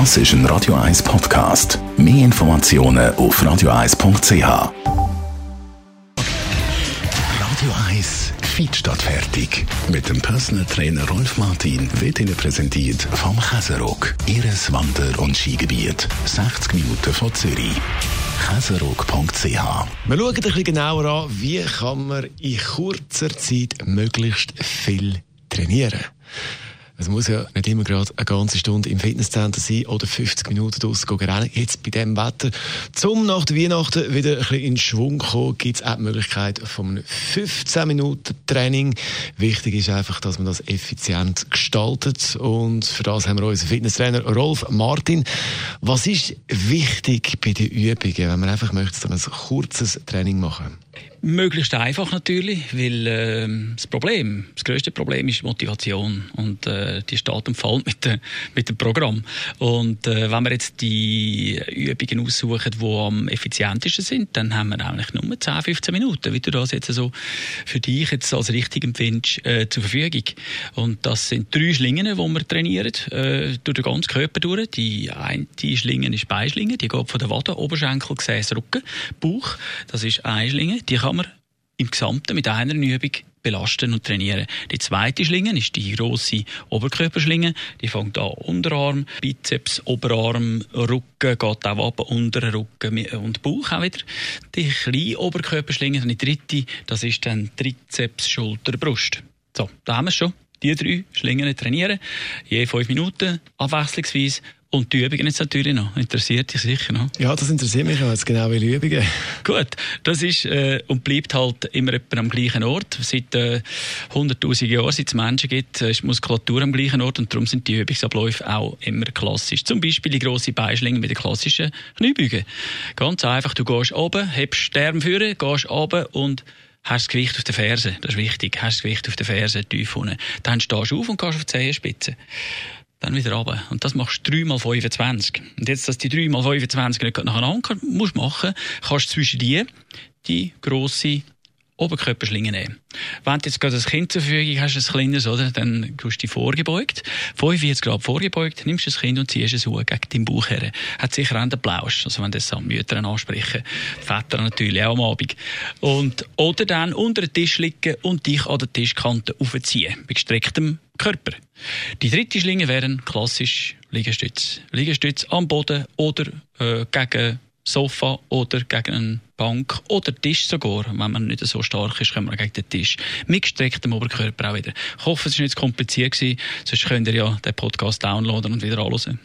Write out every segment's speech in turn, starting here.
Das ist ein Radio 1 Podcast. Mehr Informationen auf radio1.ch. Radio 1 Feed statt fertig. Mit dem Personal Trainer Rolf Martin wird Ihnen präsentiert vom Käserock. Ihres Wander- und Skigebiet. 60 Minuten von Zürich. Käserock.ch Wir schauen ein bisschen genauer an, wie kann man in kurzer Zeit möglichst viel trainieren. Es muss ja nicht immer gerade eine ganze Stunde im Fitnesscenter sein oder 50 Minuten draussen rennen. Jetzt bei diesem Wetter. Zum nach der Weihnachten wieder ein bisschen in Schwung kommen, gibt es auch die Möglichkeit von einem 15 Minuten Training. Wichtig ist einfach, dass man das effizient gestaltet. Und für das haben wir unseren Fitnesstrainer Rolf Martin. Was ist wichtig bei den Übungen, wenn man einfach möchte, so ein kurzes Training machen? Möglichst einfach natürlich, weil äh, das Problem, das größte Problem ist Motivation und äh, die steht und fällt mit, de, mit dem Programm. Und äh, wenn wir jetzt die Übungen aussuchen, die am effizientesten sind, dann haben wir eigentlich nur 10, 15 Minuten, wie du das jetzt so für dich jetzt als richtig empfindest, äh, zur Verfügung. Und das sind drei Schlingen, die wir trainieren, äh, durch den ganzen Körper durch. Die eine Schlinge ist Beischlinge, die geht von der Wade, Oberschenkel, Gesäß, Rücken, Bauch. Das ist eine Schlinge, die kann man im Gesamten mit einer Übung belasten und trainieren. Die zweite Schlinge ist die grosse Oberkörperschlinge. Die fängt an Unterarm, Bizeps, Oberarm, Rücken, geht auch ab, unteren Rücken und Bauch auch wieder. Die kleine Oberkörperschlinge, die dritte, das ist dann Trizeps, Schulter, Brust. So, da haben wir es schon. Die drei Schlingen trainieren, je fünf Minuten, abwechslungsweise und die Übungen jetzt natürlich noch. Interessiert dich sicher noch? Ja, das interessiert mich auch jetzt genau welche Übungen. Gut, das ist äh, und bleibt halt immer etwa am gleichen Ort. Seit äh, 100'000 Jahren, seit es Menschen gibt, äh, ist die Muskulatur am gleichen Ort und darum sind die Übungsabläufe auch immer klassisch. Zum Beispiel die grosse Beischlinge mit den klassischen Kniebeugen. Ganz einfach, du gehst oben, hebst Arm führen, gehst oben und hast das Gewicht auf den Fersen. Das ist wichtig. Hast das Gewicht auf den Fersen tief unten. Dann stehst du auf und gehst auf die Zehenspitze dann wieder runter. Und das machst du 3 mal 25. Und jetzt, dass die 3 mal 25 nicht nacheinander musst machen, kannst du zwischen die die grosse Oberkörperschlinge nehmen. Wenn du jetzt gerade das Kind zur Verfügung hast, ein kleines, oder, dann tust du dich vorgebeugt. 45 Grad vorgebeugt, nimmst das Kind und ziehst es hoch gegen deinen Bauch her. Hat sicher auch den Plausch, also wenn das an Mütter ansprechen. Väter natürlich auch am Abend. Und, oder dann unter den Tisch liegen und dich an der Tischkante aufziehen. Bei gestrecktem Körper. Die dritte Schlinge wären klassisch Liegestütz. Liegestütz am Boden oder äh, gegen Sofa oder gegen eine Bank oder Tisch sogar. Wenn man nicht so stark ist, können wir gegen den Tisch. Mit gestrecktem Oberkörper auch wieder. Ich hoffe, es war nicht zu kompliziert gewesen, sonst könnt ihr ja den Podcast downloaden und wieder anhören.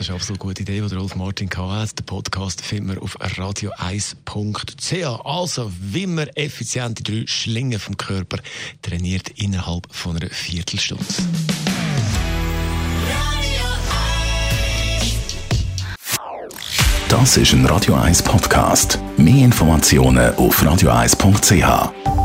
Das ist eine absolut gute Idee, die Rolf Martin hatte. Den Podcast finden wir auf radio1.ch. Also, wie man effizient die drei Schlingen vom Körper trainiert innerhalb von einer Viertelstunde. Das ist ein Radio 1 Podcast. Mehr Informationen auf radio1.ch.